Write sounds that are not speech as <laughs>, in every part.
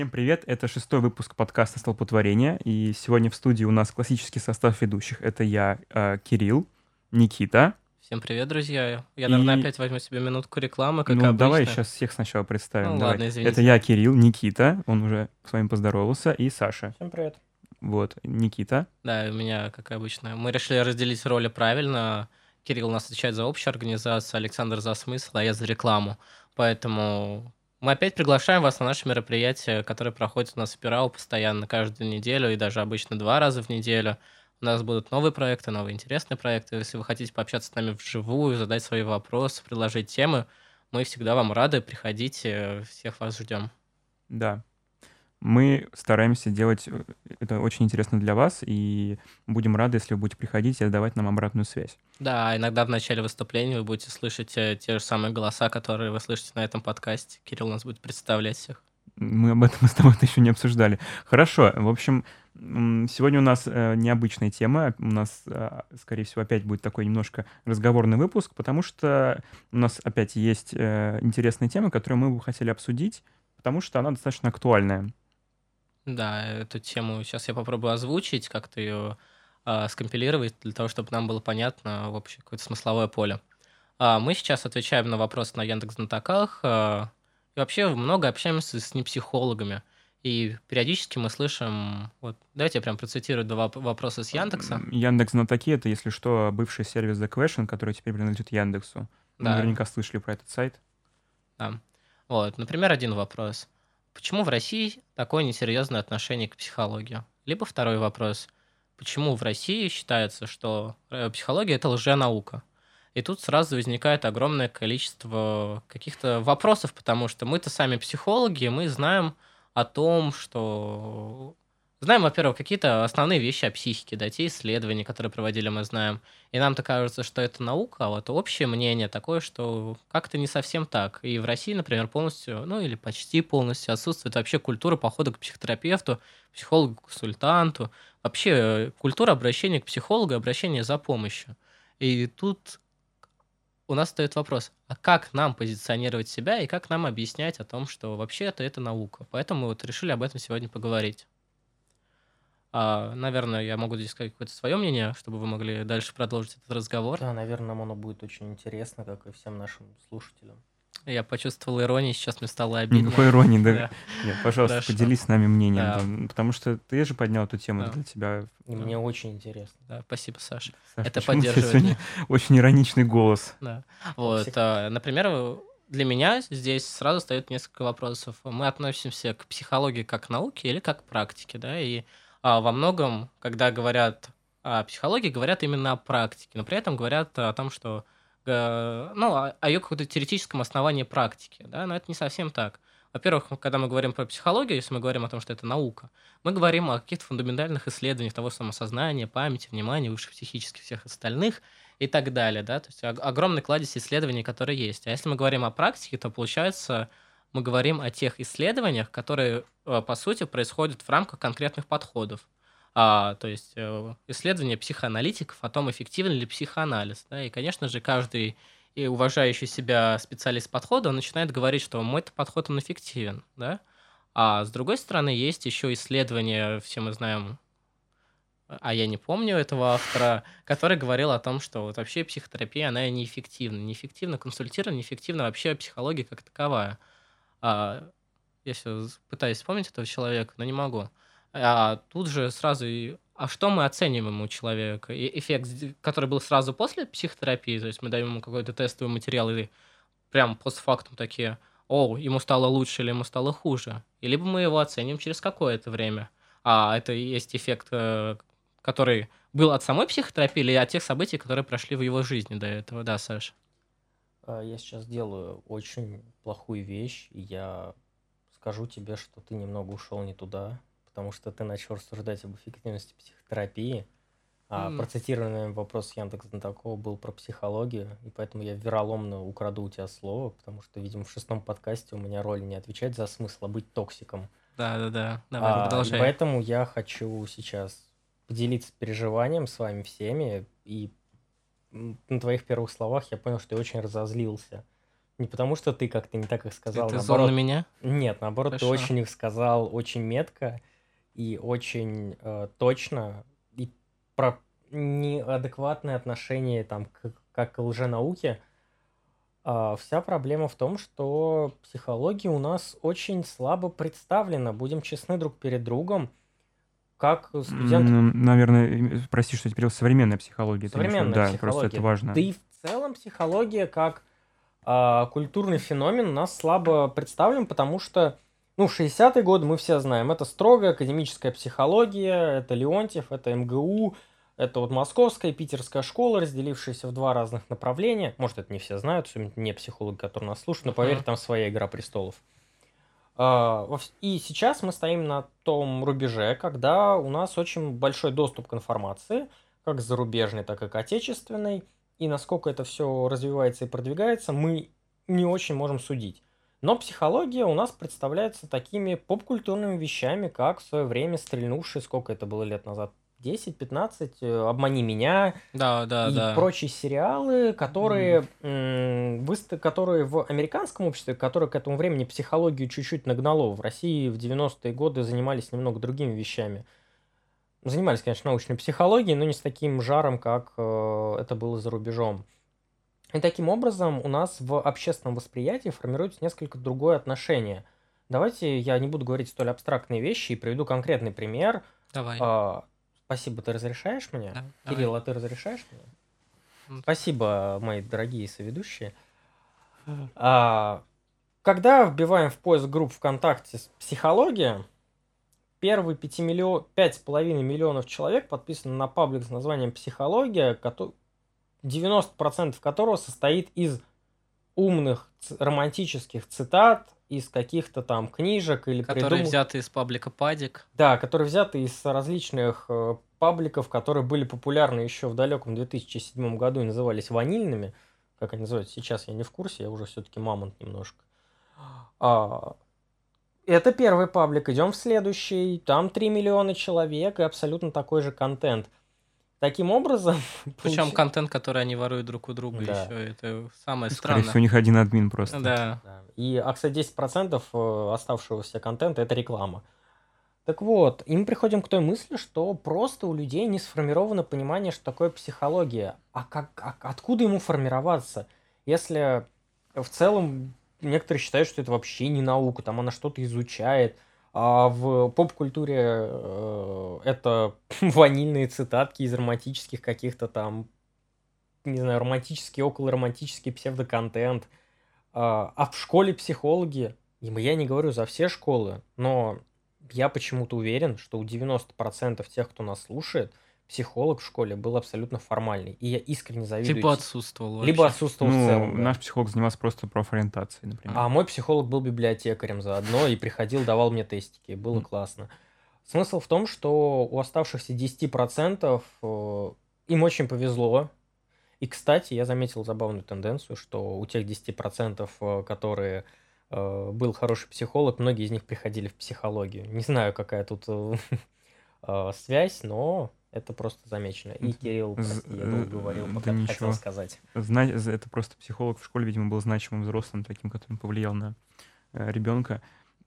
Всем привет, это шестой выпуск подкаста «Столпотворение», и сегодня в студии у нас классический состав ведущих. Это я, э, Кирилл, Никита. Всем привет, друзья. Я, наверное, И- опять возьму себе минутку рекламы, как ну, обычно. давай сейчас всех сначала представим. Ну, давай. ладно, извините. Это я, Кирилл, Никита, он уже с вами поздоровался, и Саша. Всем привет. Вот, Никита. Да, у меня, как обычно. Мы решили разделить роли правильно. Кирилл у нас отвечает за общую организацию, Александр за смысл, а я за рекламу. Поэтому мы опять приглашаем вас на наше мероприятие, которое проходит у нас в Пирау постоянно, каждую неделю и даже обычно два раза в неделю. У нас будут новые проекты, новые интересные проекты. Если вы хотите пообщаться с нами вживую, задать свои вопросы, предложить темы, мы всегда вам рады. Приходите, всех вас ждем. Да. Мы стараемся делать э, это очень интересно для вас, и будем рады, если вы будете приходить и давать нам обратную связь. Да, иногда в начале выступления вы будете слышать э, те же самые голоса, которые вы слышите на этом подкасте. Кирилл нас будет представлять всех. Мы об этом <laughs> с тобой еще не обсуждали. Хорошо, в общем, сегодня у нас э, необычная тема. У нас, скорее всего, опять будет такой немножко разговорный выпуск, потому что у нас опять есть интересная тема, которую мы бы хотели обсудить, потому что она достаточно актуальная. Да, эту тему сейчас я попробую озвучить, как-то ее а, скомпилировать для того, чтобы нам было понятно общее какое-то смысловое поле. А, мы сейчас отвечаем на вопросы на Яндекс Знатоках а, и вообще много общаемся с непсихологами. И периодически мы слышим... Вот, давайте я прям процитирую два воп- вопроса с Яндекса. Яндекс Знатоки — это, если что, бывший сервис The Question, который теперь принадлежит Яндексу. Да. Наверняка слышали про этот сайт. Да. Вот, например, один вопрос. Почему в России такое несерьезное отношение к психологии? Либо второй вопрос. Почему в России считается, что э, психология это лженаука? И тут сразу возникает огромное количество каких-то вопросов, потому что мы-то сами психологи, мы знаем о том, что... Знаем, во-первых, какие-то основные вещи о психике, да, те исследования, которые проводили, мы знаем. И нам-то кажется, что это наука, а вот общее мнение такое, что как-то не совсем так. И в России, например, полностью, ну или почти полностью отсутствует вообще культура похода к психотерапевту, психологу-консультанту, вообще э, культура обращения к психологу, обращения за помощью. И тут у нас стоит вопрос, а как нам позиционировать себя и как нам объяснять о том, что вообще-то это наука. Поэтому мы вот решили об этом сегодня поговорить. А, наверное, я могу здесь сказать какое-то свое мнение, чтобы вы могли дальше продолжить этот разговор. Да, наверное, нам оно будет очень интересно, как и всем нашим слушателям. Я почувствовал иронию, сейчас мне стало обидно. Никакой иронии, да. Да. Нет, пожалуйста, Хорошо. поделись с нами мнением, Да. там, потому что ты же поднял эту тему Да. для тебя. И мне очень интересно. Да, спасибо, Саша. Саш, Это поддерживает очень ироничный голос. Да. Вот, а, например, для меня здесь сразу встает несколько вопросов. Мы относимся к психологии как к науке или как к практике, да, и во многом, когда говорят о психологии, говорят именно о практике, но при этом говорят о том, что э, ну, о, ее каком-то теоретическом основании практики, да, но это не совсем так. Во-первых, когда мы говорим про психологию, если мы говорим о том, что это наука, мы говорим о каких-то фундаментальных исследованиях того самосознания, памяти, внимания, высших психических всех остальных, и так далее, да, то есть ог- огромный кладезь исследований, которые есть. А если мы говорим о практике, то получается мы говорим о тех исследованиях, которые э, по сути происходят в рамках конкретных подходов. А, то есть э, исследования психоаналитиков о том, эффективен ли психоанализ. Да? И, конечно же, каждый и уважающий себя специалист подхода он начинает говорить, что мой подход он эффективен. Да? А с другой стороны, есть еще исследования, все мы знаем, а я не помню этого автора, который говорил о том, что вот вообще психотерапия, она неэффективна. Неэффективно консультирование, неэффективна вообще психология как таковая. А, я все пытаюсь вспомнить этого человека, но не могу. А тут же сразу, и- а что мы оцениваем у человека? И эффект, который был сразу после психотерапии, то есть мы даем ему какой-то тестовый материал и прям постфактум такие, о, ему стало лучше или ему стало хуже. И либо мы его оценим через какое-то время. А это и есть эффект, э, который был от самой психотерапии или от тех событий, которые прошли в его жизни до этого, да, Саша? А, Я сейчас делаю очень плохую вещь, и я скажу тебе, что ты немного ушел не туда, потому что ты начал рассуждать об эффективности психотерапии, а М. процитированный вопрос Яндекс Знатокова был про психологию, и поэтому я вероломно украду у тебя слово, потому что, видимо, в шестом подкасте у меня роль не отвечать за смысл, а быть токсиком. Да-да-да, давай, А, и продолжай. поэтому я хочу сейчас поделиться переживанием с вами всеми. И на твоих первых словах я понял, что я очень разозлился Не потому, что ты как-то не так их сказал. Ты зол на меня? Нет, наоборот, Хорошо. ты очень их сказал очень метко и очень э, точно. И про неадекватное отношение там к, как к лженауке. А, вся проблема в том, что психология у нас очень слабо представлена, будем честны друг перед другом, как студент... М, Наверное, э, прости, что я перевел современная психология. Современная Да, просто это психология. важно. Да и в целом психология как а, культурный феномен у нас слабо представлен, потому что, ну, в 60-е годы мы все знаем, это строгая академическая психология, это Леонтьев, это МГУ, это вот московская и питерская школа, разделившиеся в два разных направления. Может, это не все знают, особенно не психологи, которые нас слушают, но поверь, Мгм. там своя игра престолов. А, И сейчас мы стоим на том рубеже, когда у нас очень большой доступ к информации, как зарубежной, так и к отечественной, и насколько это все развивается и продвигается, мы не очень можем судить. Но психология у нас представляется такими поп-культурными вещами, как в свое время стрельнувший, сколько это было лет назад, 10-15, э, «Обмани меня», Да, да, и да. прочие сериалы, которые, м, выста- которые в американском обществе, которое к этому времени психологию чуть-чуть нагнало. В России в 90-е годы занимались немного другими вещами. Занимались, конечно, научной психологией, но не с таким жаром, как э, это было за рубежом. И таким образом у нас в общественном восприятии формируется несколько другое отношение. Давайте я не буду говорить столь абстрактные вещи и приведу конкретный пример. Давай. А, спасибо, ты разрешаешь мне? Да, Кирилл, а ты разрешаешь мне? М. Спасибо, мои дорогие соведущие. А, когда вбиваем в поиск групп ВКонтакте «Психология», первые 5 миллион, 5,5 миллионов человек подписаны на паблик с названием «Психология», кото- 90% которого состоит из умных романтических цитат, из каких-то там книжек или Которые придумок- взяты из паблика Падик. да, которые взяты из различных э, пабликов, которые были популярны еще в далеком 2007 году и назывались ванильными. Как они называются сейчас, я не в курсе, я уже все-таки мамонт немножко. А, это первый паблик, идем в следующий. Там 3 миллиона человек и абсолютно такой же контент. Таким образом... <laughs> Причем получи- контент, который они воруют друг у друга Да. еще. Это самое Скорее странное. всего, у них один админ просто. Да. Да. И, а, кстати, 10% э, оставшегося контента это реклама. Так вот, и мы приходим к той мысли, что просто у людей не сформировано понимание, что такое психология. А как, а откуда ему формироваться? Если в целом некоторые считают, что это вообще не наука, там она что-то изучает, а в поп-культуре э, это <laughs> ванильные цитатки из романтических каких-то там, не знаю, романтический, околоромантический псевдоконтент. А а в школе психологи, и я не говорю за все школы, но я почему-то уверен, что у 90% тех, кто нас слушает, психолог в школе был абсолютно формальный. И я искренне завидую. Либо те- отсутствовал Либо вообще. отсутствовал в Ну, целом. да. наш психолог занимался просто профориентацией, например. А мой психолог был библиотекарем заодно и приходил, давал мне тестики. Было классно. Смысл в том, что у оставшихся 10% э, им очень повезло. И, кстати, я заметил забавную тенденцию, что у тех 10%, э, которые э, был хороший психолог, многие из них приходили в психологию. Не знаю, какая тут <laughs> связь, но это просто замечено. И, Кирилл, прости, я долго говорил, да пока ты ничего. хотел сказать. Зна- Это просто психолог в школе, видимо, был значимым взрослым, таким, который повлиял на ребенка.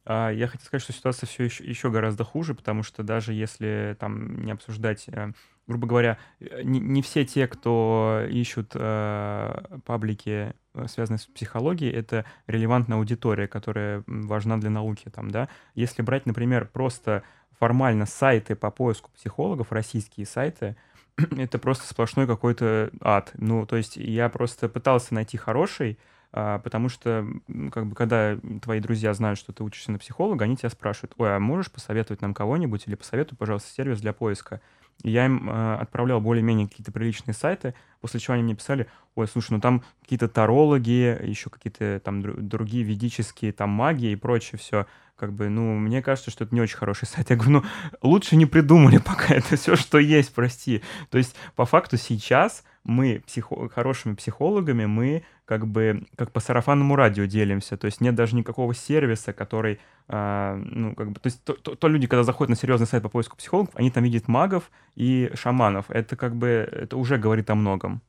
А я хотел сказать, что ситуация все еще, еще гораздо хуже, потому что даже если там не обсуждать, э, грубо говоря, э, не, не все те, кто ищут э, паблики, э, связанные с психологией, это релевантная аудитория, которая важна для науки. Там, да? Если брать, например, просто формально сайты по поиску психологов, российские сайты, <clears throat> это просто сплошной какой-то ад. Ну, то есть я просто пытался найти хороший, а, потому что, как бы, когда твои друзья знают, что ты учишься на психолога, они тебя спрашивают, ой, а можешь посоветовать нам кого-нибудь или посоветуй, пожалуйста, сервис для поиска. Я им э, отправлял более-менее какие-то приличные сайты, после чего они мне писали, ой, слушай, ну там какие-то тарологи, еще какие-то там дру- другие ведические, там магии и прочее все. Как бы, ну, мне кажется, что это не очень хороший сайт. Я говорю, ну, лучше не придумали <laughs> пока, это все, что есть, прости. То есть, по факту, сейчас мы психо- хорошими психологами, мы как бы как по сарафанному радио делимся. То есть нет даже никакого сервиса, который, а, ну, как бы, то есть то, то- то люди, когда заходят на серьезный сайт по поиску психологов, они там видят магов и шаманов. Это как бы, это уже говорит о многом.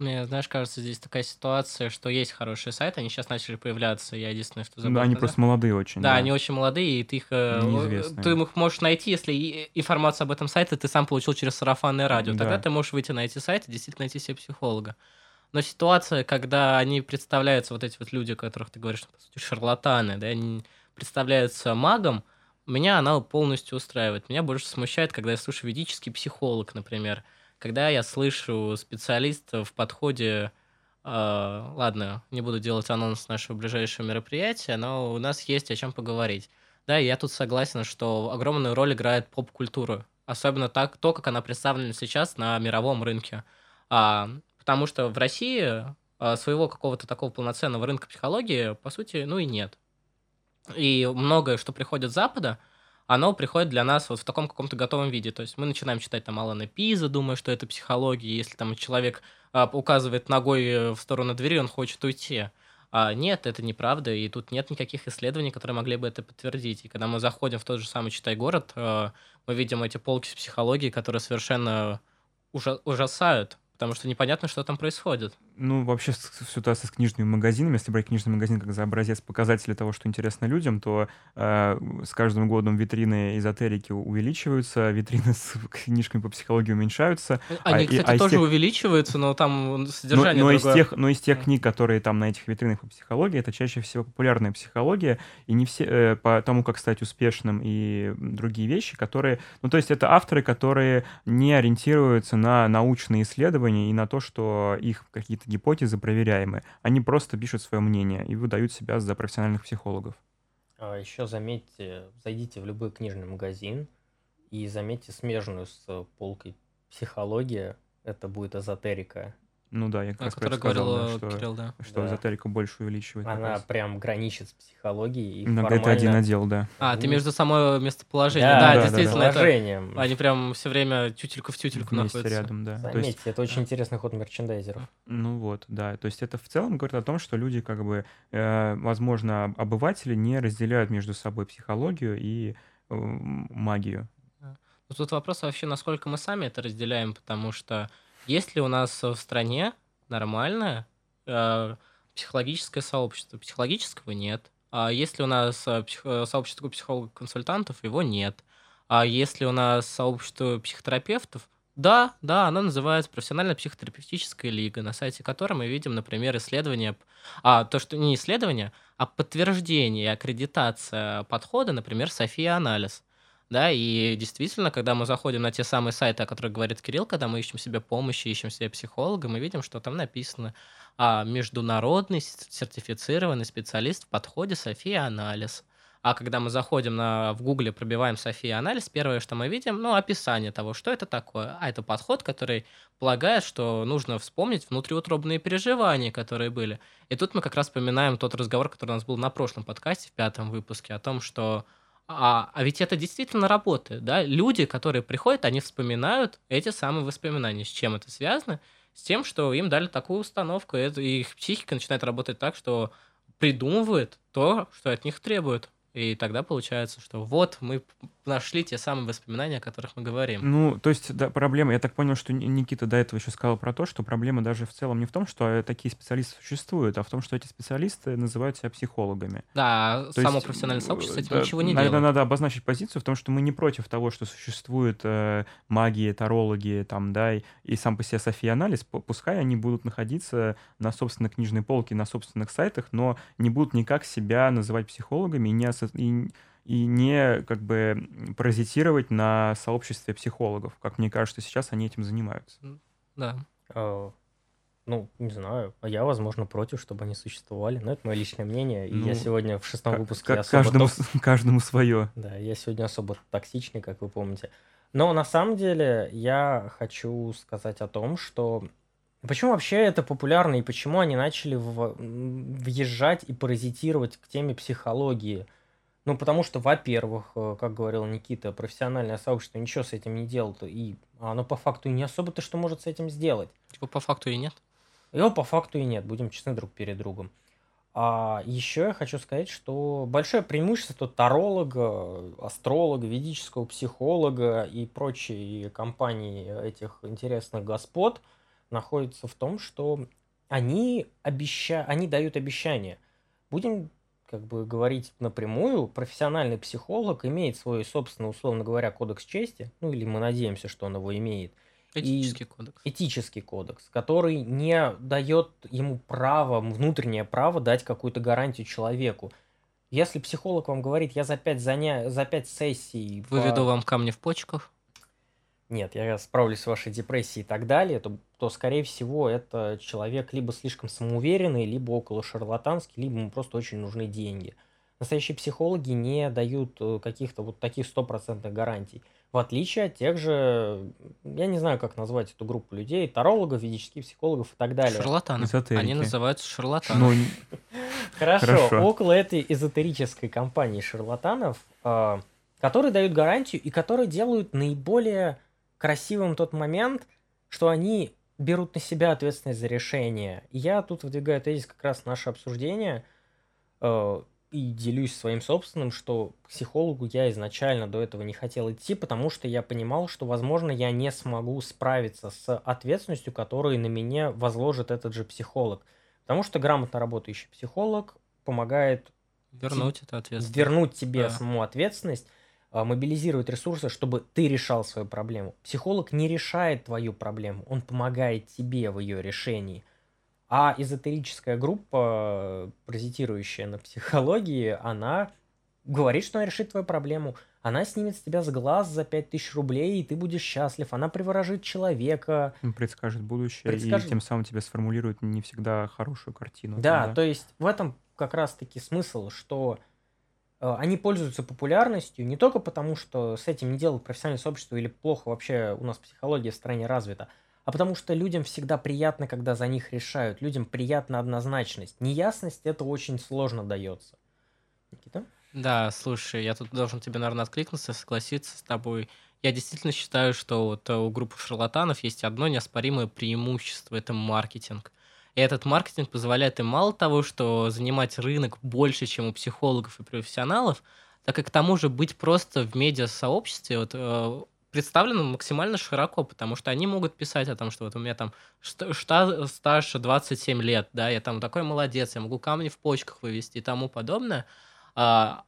Мне, знаешь, кажется, здесь такая ситуация, что есть хорошие сайты, они сейчас начали появляться, я единственное, что забыл. Да, они сказать. просто молодые очень. Да, они очень молодые, и ты их, э, Неизвестные. ты их можешь найти, если информацию об этом сайте ты сам получил через сарафанное радио. Тогда Да. ты можешь выйти на эти сайты, действительно найти себе психолога. Но ситуация, когда они представляются, вот эти вот люди, которых ты говоришь, по сути, шарлатаны, да, они представляются магом, меня она полностью устраивает. Меня больше смущает, когда я слышу ведический психолог, например. Когда я слышу специалиста в подходе э, ладно, не буду делать анонс нашего ближайшего мероприятия, но у нас есть о чем поговорить. Да, я тут согласен, что огромную роль играет поп-культура. Особенно так, то, как она представлена сейчас на мировом рынке. А, потому что в России а, своего какого-то такого полноценного рынка психологии, по сути, ну и нет. И многое, что приходит с Запада, оно приходит для нас вот в таком каком-то готовом виде. То есть мы начинаем читать там Алана Пиза, думая, что это психология. Если там человек а, указывает ногой э, в сторону двери, он хочет уйти. А нет, это неправда, и тут нет никаких исследований, которые могли бы это подтвердить. И когда мы заходим в тот же самый «Читай город», э, мы видим эти полки с психологией, которые совершенно ужа- ужасают, потому что непонятно, что там происходит. Ну, вообще ситуация с книжными магазинами, если брать книжный магазин как за образец показателя того, что интересно людям, то э, с каждым годом витрины эзотерики увеличиваются, витрины с <laughs> книжками по психологии уменьшаются. Они, и- кстати, а из тоже тех- увеличиваются, но там Но, содержание но из другое. тех, но из тех книг, которые там на этих витринах по психологии, это чаще всего популярная психология, и не все, э, по тому, как стать успешным и другие вещи, которые, ну, то есть это авторы, которые не ориентируются на научные исследования и на то, что их какие-то гипотезы проверяемы. Они просто пишут свое мнение и выдают себя за профессиональных психологов. А еще заметьте, зайдите в любой книжный магазин и заметьте смежную с полкой психология, это будет эзотерика. Ну да, я как О раз это сказал, говорил да, что, Кирилл, да. что Да. эзотерика больше увеличивает. Она прям граничит с психологией. И Иногда это один формально- отдел, да. А, ты Ну, между само местоположением. Да, Да, да, да, действительно, да. это... Положением. Они прям все время тютельку в тютельку Вместе находятся. рядом, да. То есть Заметьте, это очень интересный ход мерчендайзеров. Ну вот, да. То есть это в целом говорит о том, что люди, как бы, э, возможно, об- обыватели не разделяют между собой психологию и э, магию. Тут вопрос вообще, насколько мы сами это разделяем, потому что есть ли у нас в стране нормальное э, психологическое сообщество? Психологического нет. А есть ли у нас э, псих- э, сообщество психологов-консультантов? Его нет. А есть ли у нас сообщество психотерапевтов? Да, да, оно называется профессиональная психотерапевтическая лига, на сайте которой мы видим, например, исследование, а то, что не исследование, а подтверждение и аккредитация подхода, например, София Анализ. Да, и действительно, когда мы заходим на те самые сайты, о которых говорит Кирилл, когда мы ищем себе помощи, ищем себе психолога, мы видим, что там написано а, международный сертифицированный специалист в подходе София Анализ. А когда мы заходим на, в Гугле, пробиваем София Анализ, первое, что мы видим, ну, описание того, что это такое. А это подход, который полагает, что нужно вспомнить внутриутробные переживания, которые были. И тут мы как раз вспоминаем тот разговор, который у нас был на прошлом подкасте, в пятом выпуске, о том, что а, а ведь это действительно работает, да? Люди, которые приходят, они вспоминают эти самые воспоминания. С чем это связано? С тем, что им дали такую установку, и их психика начинает работать так, что придумывает то, что от них требуют. И тогда получается, что вот мы нашли те самые воспоминания, о которых мы говорим. Ну, то есть, да, проблема, я так понял, что Ни- Никита до этого еще сказал про то, что проблема даже в целом не в том, что э, такие специалисты существуют, а в том, что эти специалисты называют себя психологами. Да, То само есть, профессиональное э, сообщество с этим да, ничего не наверное, делает. надо обозначить позицию в том, что мы не против того, что существуют э, магии, тарологи, там, да, и, и сам по себе София-анализ, pu- пускай они будут находиться на собственной книжной полке, на собственных сайтах, но не будут никак себя называть психологами и не, асо- и, и не как бы паразитировать на сообществе психологов. Как мне кажется, сейчас они этим занимаются. Да. Э, Ну, не знаю. А Я, возможно, против, чтобы они существовали. Но это мое личное мнение. И Ну, я сегодня в шестом выпуске как особо каждому, ток- <laughs> каждому свое. Да, я сегодня особо токсичный, как вы помните. Но на самом деле я хочу сказать о том, что почему вообще это популярно и почему они начали в- въезжать и паразитировать к теме психологии. Ну, потому что, во-первых, э, как говорил Никита, профессиональное сообщество ничего с этим не делает, и оно по факту и не особо-то что может с этим сделать. Типа по факту и нет. Его по факту и нет, будем честны друг перед другом. А еще я хочу сказать, что большое преимущество таролога, астролога, ведического психолога и прочей компании этих интересных господ находится в том, что они, обеща... они дают обещания. Будем как бы говорить напрямую, профессиональный психолог имеет свой собственный, условно говоря, кодекс чести, ну или мы надеемся, что он его имеет. Этический и кодекс. Этический кодекс, который не дает ему право, внутреннее право дать какую-то гарантию человеку. Если психолог вам говорит, я за пять, заня... за пять сессий... Выведу по... вам камни в почках? Нет, я справлюсь с вашей депрессией и так далее, то, то, скорее всего, это человек либо слишком самоуверенный, либо около шарлатанский, либо ему просто очень нужны деньги. Настоящие психологи не дают э, каких-то вот таких стопроцентных гарантий. В отличие от тех же, я не знаю, как назвать эту группу людей, тарологов, физических психологов и так далее. Шарлатаны. Эзотерики. Они называются шарлатанами. Ну, <laughs> хорошо. Хорошо, около этой эзотерической компании шарлатанов, а, которые дают гарантию и которые делают наиболее красивым тот момент, что они берут на себя ответственность за решение. Я тут выдвигаю тезис как раз наше обсуждение, а, и делюсь своим собственным, что к психологу я изначально до этого не хотел идти, потому что я понимал, что, возможно, я не смогу справиться с ответственностью, которую на меня возложит этот же психолог. Потому что грамотно работающий психолог помогает вернуть эту ответственность. Вернуть тебе да. саму ответственность, а, мобилизировать ресурсы, чтобы ты решал свою проблему. Психолог не решает твою проблему, он помогает тебе в ее решении – а эзотерическая группа, паразитирующая на психологии, она говорит, что она решит твою проблему. Она снимет с тебя с глаз за 5000 рублей, и ты будешь счастлив. Она приворожит человека. Предскажет будущее, предскажет... и тем самым тебе сформулирует не всегда хорошую картину. Да, да, то есть в этом как раз-таки смысл, что они пользуются популярностью не только потому, что с этим не делают профессиональное сообщество или плохо вообще у нас психология в стране развита, а потому что людям всегда приятно, когда за них решают. Людям приятна однозначность. Неясность это очень сложно дается. Никита? Да, слушай, я тут должен тебе, наверное, откликнуться, согласиться с тобой. Я действительно считаю, что вот у группы шарлатанов есть одно неоспоримое преимущество – это маркетинг. И этот маркетинг позволяет им мало того, что занимать рынок больше, чем у психологов и профессионалов, так и к тому же быть просто в медиа-сообществе. Вот э, представлено максимально широко, потому что они могут писать о том, что вот у меня там стаж 27 лет, да, я там такой молодец, я могу камни в почках вывести и тому подобное. А,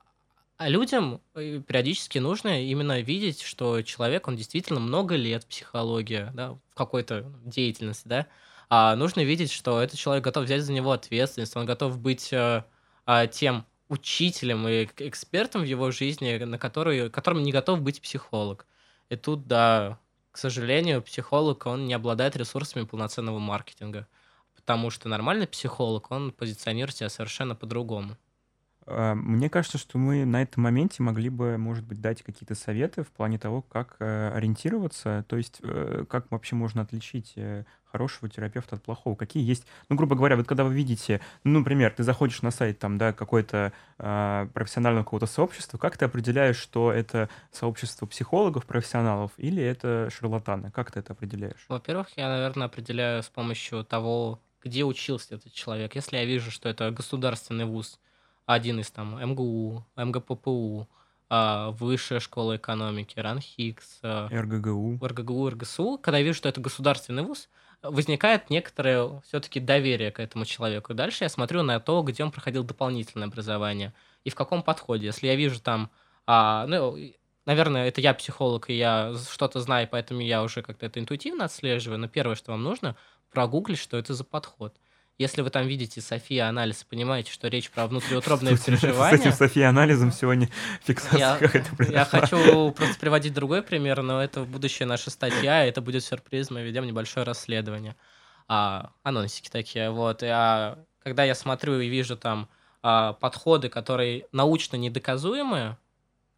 а людям э, периодически нужно именно видеть, что человек, он действительно много лет психология, да, в какой-то деятельности, да, а нужно видеть, что этот человек готов взять за него ответственность, он готов быть а, а, тем учителем и экспертом в его жизни, на который, которым не готов быть психолог. И тут, да, к сожалению, психолог, он не обладает ресурсами полноценного маркетинга. Потому что нормальный психолог, он позиционирует себя совершенно по-другому. А, мне кажется, что мы на этом моменте могли бы, может быть, дать какие-то советы в плане того, как э, ориентироваться, то есть э, как вообще можно отличить э, хорошего терапевта от плохого. Какие есть, ну, грубо говоря, вот когда вы видите, ну, например, ты заходишь на сайт там, да, какой-то э, профессионального какого-то сообщества, как ты определяешь, что это сообщество психологов, профессионалов или это шарлатаны? Как ты это определяешь? Во-первых, я, наверное, определяю с помощью того, где учился этот человек. Если я вижу, что это государственный вуз, один из там МГУ, МГППУ, а, Высшая школа экономики, РАНХИКС, а, РГГУ. РГГУ, РГСУ, когда я вижу, что это государственный вуз, возникает некоторое все-таки доверие к этому человеку. И дальше я смотрю на то, где он проходил дополнительное образование и в каком подходе. Если я вижу там, а, ну, наверное, это я психолог, и я что-то знаю, поэтому я уже как-то это интуитивно отслеживаю, но первое, что вам нужно, прогуглить, что это за подход. Если вы там видите София анализ и понимаете, что речь про внутриутробные переживания... С этим София анализом сегодня <laughs> фиксация я, какая-то Я хочу просто приводить другой пример, но это будущая наша статья, это будет сюрприз, мы ведем небольшое расследование. А, анонсики такие, вот. И, а, когда я смотрю и вижу там а, подходы, которые научно недоказуемые,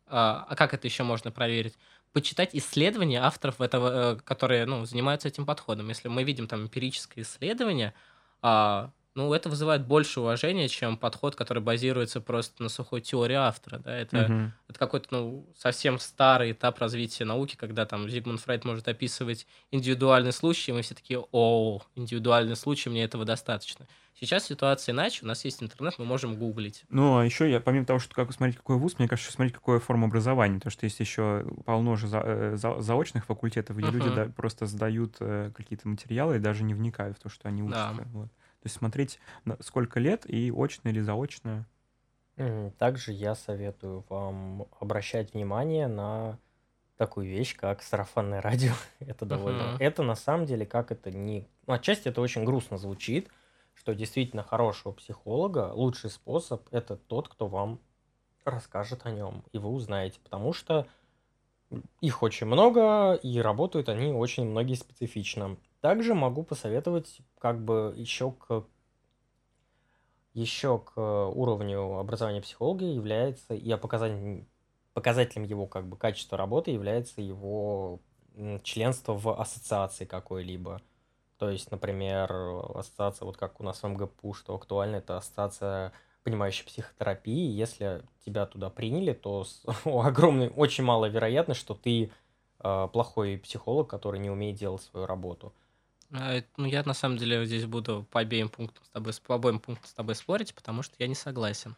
а, а как это еще можно проверить? почитать исследования авторов этого, э, которые ну, занимаются этим подходом. Если мы видим там эмпирическое исследование, а, ну, это вызывает больше уважения, чем подход, который базируется просто на сухой теории автора. Да? Это, угу. это какой-то, ну, совсем старый этап развития науки, когда там Зигмунд Фрейд может описывать индивидуальный случай, и мы все такие, о, индивидуальный случай, мне этого достаточно. Сейчас ситуация иначе, у нас есть интернет, мы можем гуглить. Ну, а еще я, помимо того, что как смотреть, какой вуз, мне кажется, смотреть, какая форма образования, потому что есть еще полно же за, э, за, заочных факультетов, где uh-huh. люди да, просто сдают э, какие-то материалы и даже не вникают в то, что они учатся. Да. Вот. То есть смотреть, сколько лет и очно или заочно. Также я советую вам обращать внимание на такую вещь, как сарафанное радио. <laughs> это довольно... Uh-huh. Это на самом деле, как это не... Ну, отчасти это очень грустно звучит, что действительно хорошего психолога лучший способ – это тот, кто вам расскажет о нем, и вы узнаете, потому что их очень много, и работают они очень многие специфично. Также могу посоветовать как бы еще к еще к уровню образования психолога является, и показателем, показателем его как бы качества работы является его членство в ассоциации какой-либо. То есть, например, ассоциация, вот как у нас в МГПУ, что актуально, это ассоциация понимающей психотерапии. Если тебя туда приняли, то <laughs> огромный, очень малая вероятность, что ты э, плохой психолог, который не умеет делать свою работу. А, ну, я на самом деле здесь буду по обеим пунктам с тобой, по обоим пунктам с тобой спорить, потому что я не согласен.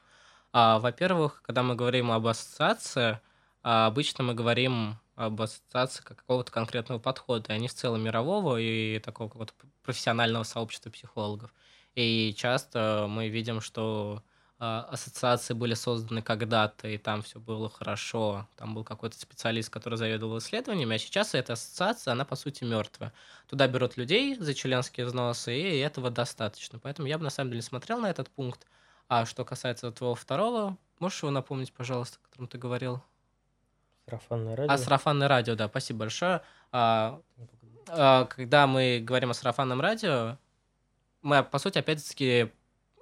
А, во-первых, когда мы говорим об ассоциации, а, обычно мы говорим об ассоциации как какого-то конкретного подхода, а не в целом мирового и такого какого-то профессионального сообщества психологов. И часто мы видим, что ассоциации были созданы когда-то, и там все было хорошо, там был какой-то специалист, который заведовал исследованиями, а сейчас эта ассоциация, она по сути мертвая. Туда берут людей за членские взносы, и этого достаточно. Поэтому я бы на самом деле смотрел на этот пункт. А что касается твоего второго, можешь его напомнить, пожалуйста, о котором ты говорил? Сарафанное радио. А, сарафанное радио, да, спасибо большое. А, а, когда мы говорим о сарафанном радио, мы, по сути, опять-таки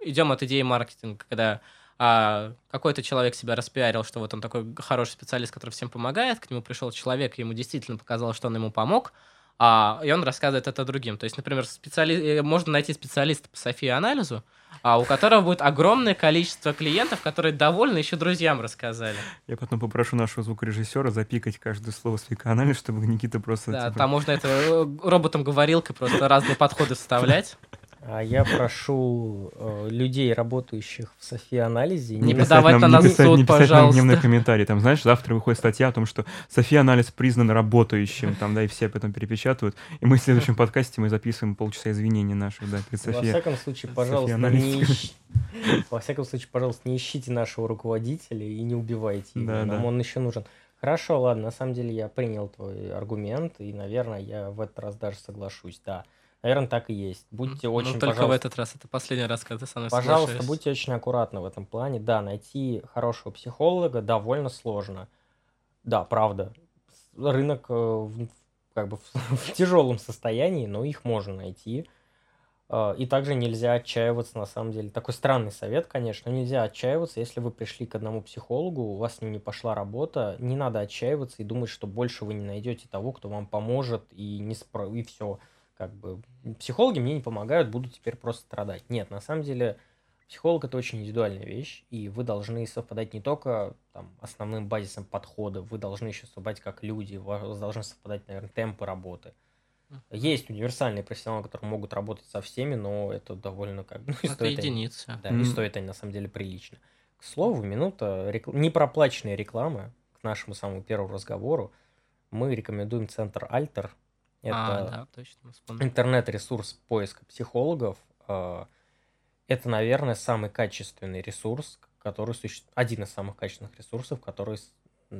идем от идеи маркетинга, когда а, какой-то человек себя распиарил, что вот он такой хороший специалист, который всем помогает, к нему пришел человек, ему действительно показалось, что он ему помог, а, и он рассказывает это другим. То есть, например, специали... Э, можно найти специалиста по Софии анализу, а у которого будет огромное количество клиентов, которые довольны, еще друзьям рассказали. Я потом попрошу нашего звукорежиссера запикать каждое слово свекоанализ, чтобы Никита просто... Да, типа... там можно это э, роботом-говорилкой просто разные подходы вставлять. <laughs> А я прошу э, людей, работающих в Софи-анализе... Не, не подавать нам, на нас не писать, суд, не писать пожалуйста. нам дневной комментарий. Там, знаешь, завтра выходит статья о том, что Софи-анализ признан работающим, там, да, и все об этом перепечатывают. И мы в следующем <laughs> подкасте мы записываем полчаса извинений наших, да, перед Софией. Во всяком случае, пожалуйста, не ищ... Во всяком случае, пожалуйста, не ищите нашего руководителя и не убивайте его. Да, Нам да. он еще нужен. Хорошо, ладно, на самом деле я принял твой аргумент, и, наверное, я в этот раз даже соглашусь, да. Наверное, так и есть. Будьте ну, очень, только в этот раз. Это последний раз, когда ты со мной Пожалуйста, соглашаюсь. будьте очень аккуратны в этом плане. Да, найти хорошего психолога довольно сложно. Да, правда. Рынок э, как бы <laughs> в тяжелом состоянии, но их можно найти. Э, и также нельзя отчаиваться, на самом деле. Такой странный совет, конечно. Нельзя отчаиваться, если вы пришли к одному психологу, у вас с ним не пошла работа. Не надо отчаиваться и думать, что больше вы не найдете того, кто вам поможет, и, не спро... и все как бы психологи мне не помогают, буду теперь просто страдать. Нет, на самом деле психолог это очень индивидуальная вещь, и вы должны совпадать не только там, основным базисом подхода, вы должны еще совпадать как люди, у вас должны совпадать, наверное, темпы работы. Есть универсальные профессионалы, которые могут работать со всеми, но это довольно как бы... <laughs> Ну, это единицы. Они, да, mm-hmm. и стоит они на самом деле прилично. К слову, минута рекл... непроплаченной рекламы к нашему самому первому разговору. Мы рекомендуем центр Альтер, это а, да, точно, интернет-ресурс поиска психологов. А, это, наверное, самый качественный ресурс, который существует, один из самых качественных ресурсов, который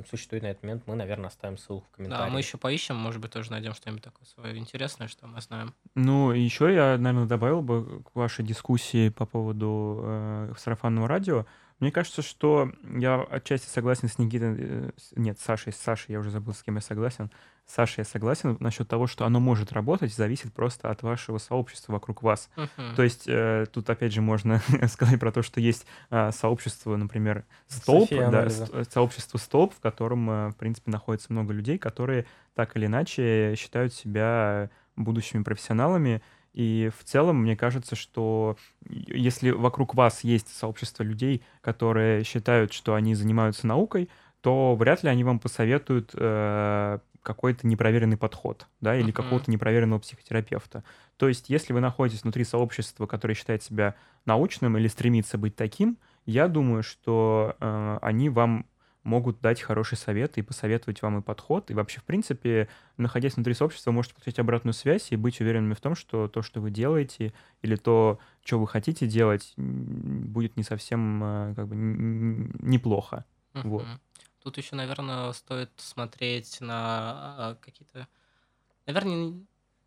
существует на этот момент. Мы, наверное, оставим ссылку в комментариях. Да, мы еще поищем, может быть, тоже найдем что-нибудь такое свое интересное, что мы знаем. Ну, еще я, наверное, добавил бы к вашей дискуссии по поводу э, сарафанного радио. Мне кажется, что я отчасти согласен с Никитой, э, нет, с Сашей, с Сашей, я уже забыл, с кем я согласен. Саша, я согласен насчет того, что оно может работать, зависит просто от вашего сообщества вокруг вас. Uh-huh. То есть э, тут опять же можно <laughs> сказать про то, что есть э, сообщество, например, столб, да, э, сообщество столб, в котором, э, в принципе, находится много людей, которые так или иначе считают себя будущими профессионалами. И в целом, мне кажется, что если вокруг вас есть сообщество людей, которые считают, что они занимаются наукой, то вряд ли они вам посоветуют э, какой-то непроверенный подход, да, или uh-huh. какого-то непроверенного психотерапевта. То есть, если вы находитесь внутри сообщества, которое считает себя научным или стремится быть таким, я думаю, что э, они вам могут дать хороший совет и посоветовать вам и подход. И вообще, в принципе, находясь внутри сообщества, можете получить обратную связь и быть уверенными в том, что то, что вы делаете, или то, что вы хотите делать, будет не совсем э, как бы неплохо. Uh-huh. Вот. Тут еще, наверное, стоит смотреть на а, какие-то, наверное,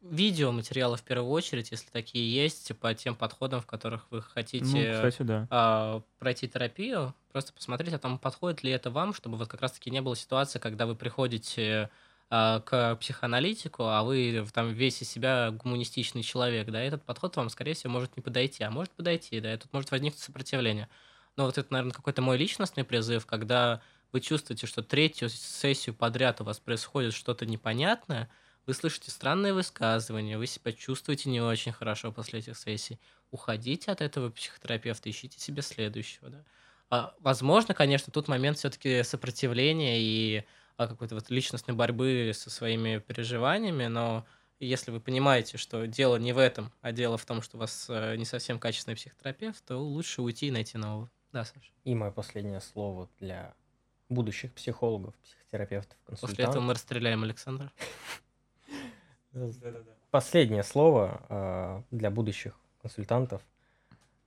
видеоматериалы в первую очередь, если такие есть, по тем подходам, в которых вы хотите ну, кстати, да. а, пройти терапию. Просто посмотреть, а там подходит ли это вам, чтобы вот как раз-таки не было ситуации, когда вы приходите а, к психоаналитику, а вы там весь из себя гуманистичный человек, да, этот подход вам, скорее всего, может не подойти, а может подойти, да, и тут может возникнуть сопротивление. Но вот это, наверное, какой-то мой личностный призыв, когда вы чувствуете, что третью сессию подряд у вас происходит что-то непонятное, вы слышите странные высказывания, вы себя чувствуете не очень хорошо после этих сессий, уходите от этого психотерапевта, ищите себе следующего. Да? А, возможно, конечно, тут момент все-таки сопротивления и а, какой-то вот личностной борьбы со своими переживаниями, но если вы понимаете, что дело не в этом, а дело в том, что у вас э, не совсем качественный психотерапевт, то лучше уйти и найти нового. Да, Саша. И мое последнее слово для будущих психологов, психотерапевтов, консультантов. После этого мы расстреляем Александра. <laughs> Последнее слово э, для будущих консультантов.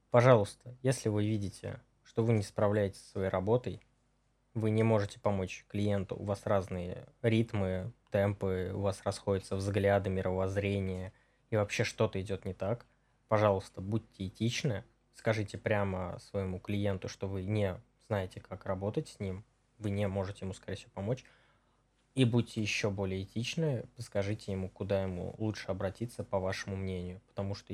Пожалуйста, если вы видите, что вы не справляетесь со своей работой, вы не можете помочь клиенту, у вас разные ритмы, темпы, у вас расходятся взгляды, мировоззрение, и вообще что-то идет не так, пожалуйста, будьте этичны, скажите прямо своему клиенту, что вы не знаете, как работать с ним, вы не можете ему, скорее всего, помочь. И будьте еще более этичны, скажите ему, куда ему лучше обратиться, по вашему мнению, потому что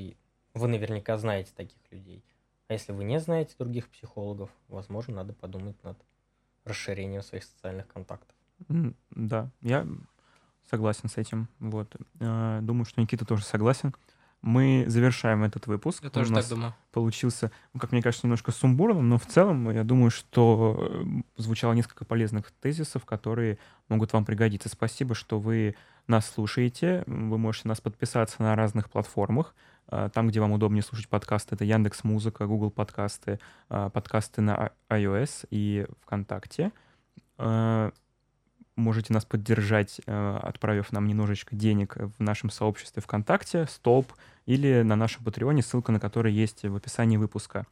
вы наверняка знаете таких людей. А если вы не знаете других психологов, возможно, надо подумать над расширением своих социальных контактов. Да, я согласен с этим. Вот. Э, думаю, что Никита тоже согласен мы завершаем этот выпуск. Я тоже У нас так думаю. Получился, ну, как мне кажется, немножко сумбурным, но в целом я думаю, что э, звучало несколько полезных тезисов, которые могут вам пригодиться. Спасибо, что вы нас слушаете. Вы можете нас подписаться на разных платформах. А, там, где вам удобнее слушать подкасты, это Яндекс Музыка, Google подкасты, а, подкасты на iOS и ВКонтакте а, можете нас поддержать, э, отправив нам немножечко денег в нашем сообществе ВКонтакте, Столб, или на нашем Патреоне, ссылка на который есть в описании выпуска.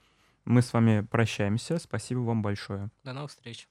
Мы с вами прощаемся. Спасибо вам большое. До новых встреч.